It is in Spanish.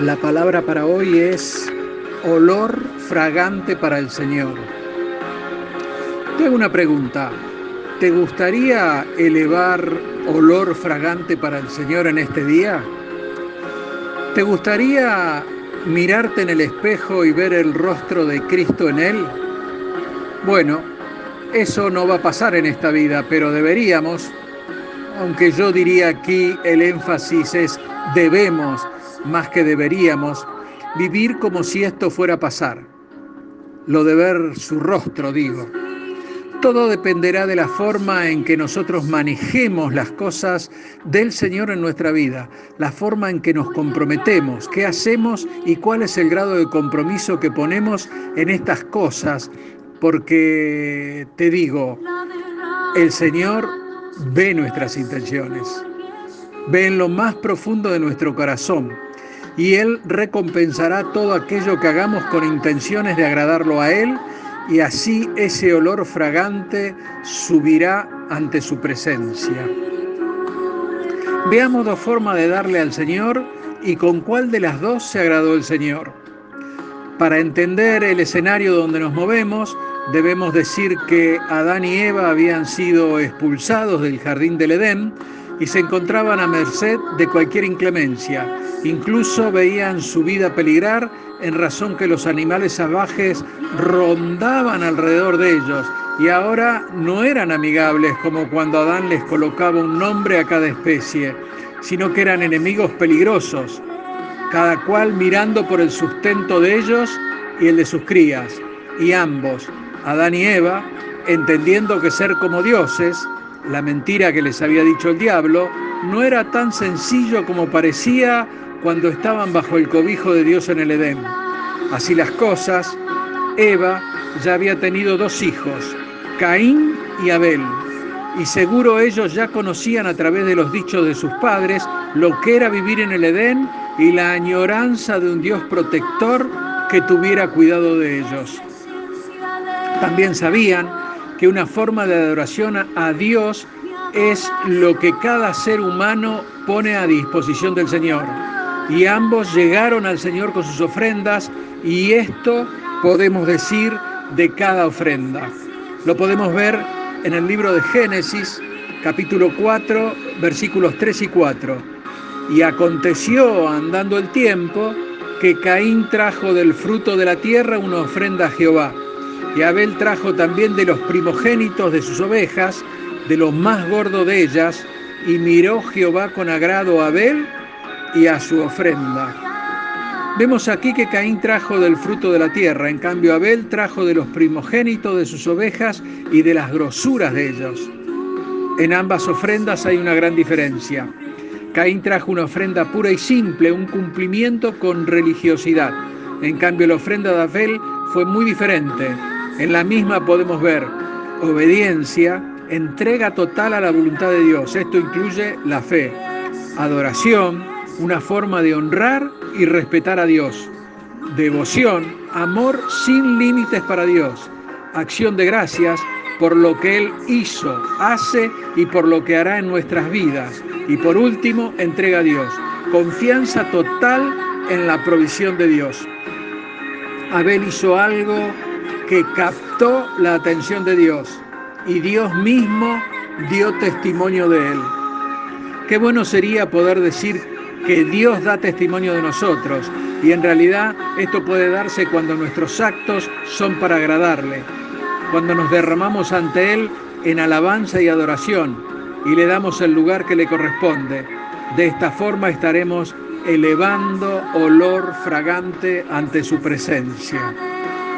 La palabra para hoy es olor fragante para el Señor. Te hago una pregunta. ¿Te gustaría elevar olor fragante para el Señor en este día? ¿Te gustaría mirarte en el espejo y ver el rostro de Cristo en él? Bueno, eso no va a pasar en esta vida, pero deberíamos, aunque yo diría aquí el énfasis es debemos más que deberíamos, vivir como si esto fuera a pasar. Lo de ver su rostro, digo. Todo dependerá de la forma en que nosotros manejemos las cosas del Señor en nuestra vida, la forma en que nos comprometemos, qué hacemos y cuál es el grado de compromiso que ponemos en estas cosas, porque te digo, el Señor ve nuestras intenciones, ve en lo más profundo de nuestro corazón y Él recompensará todo aquello que hagamos con intenciones de agradarlo a Él y así ese olor fragante subirá ante su presencia. Veamos dos formas de darle al Señor y con cuál de las dos se agradó el Señor. Para entender el escenario donde nos movemos, debemos decir que Adán y Eva habían sido expulsados del jardín del Edén y se encontraban a merced de cualquier inclemencia. Incluso veían su vida peligrar en razón que los animales salvajes rondaban alrededor de ellos y ahora no eran amigables como cuando Adán les colocaba un nombre a cada especie, sino que eran enemigos peligrosos, cada cual mirando por el sustento de ellos y el de sus crías, y ambos, Adán y Eva, entendiendo que ser como dioses, la mentira que les había dicho el diablo, no era tan sencillo como parecía cuando estaban bajo el cobijo de Dios en el Edén. Así las cosas, Eva ya había tenido dos hijos, Caín y Abel, y seguro ellos ya conocían a través de los dichos de sus padres lo que era vivir en el Edén y la añoranza de un Dios protector que tuviera cuidado de ellos. También sabían que una forma de adoración a Dios es lo que cada ser humano pone a disposición del Señor y ambos llegaron al Señor con sus ofrendas y esto podemos decir de cada ofrenda. Lo podemos ver en el libro de Génesis, capítulo 4, versículos 3 y 4. Y aconteció andando el tiempo que Caín trajo del fruto de la tierra una ofrenda a Jehová. Abel trajo también de los primogénitos de sus ovejas, de los más gordos de ellas, y miró Jehová con agrado a Abel y a su ofrenda. Vemos aquí que Caín trajo del fruto de la tierra, en cambio Abel trajo de los primogénitos de sus ovejas y de las grosuras de ellos. En ambas ofrendas hay una gran diferencia. Caín trajo una ofrenda pura y simple, un cumplimiento con religiosidad. En cambio la ofrenda de Abel fue muy diferente. En la misma podemos ver obediencia, entrega total a la voluntad de Dios. Esto incluye la fe, adoración, una forma de honrar y respetar a Dios. Devoción, amor sin límites para Dios. Acción de gracias por lo que Él hizo, hace y por lo que hará en nuestras vidas. Y por último, entrega a Dios. Confianza total en la provisión de Dios. Abel hizo algo que captó la atención de Dios y Dios mismo dio testimonio de él. Qué bueno sería poder decir que Dios da testimonio de nosotros y en realidad esto puede darse cuando nuestros actos son para agradarle, cuando nos derramamos ante Él en alabanza y adoración y le damos el lugar que le corresponde. De esta forma estaremos elevando olor fragante ante su presencia.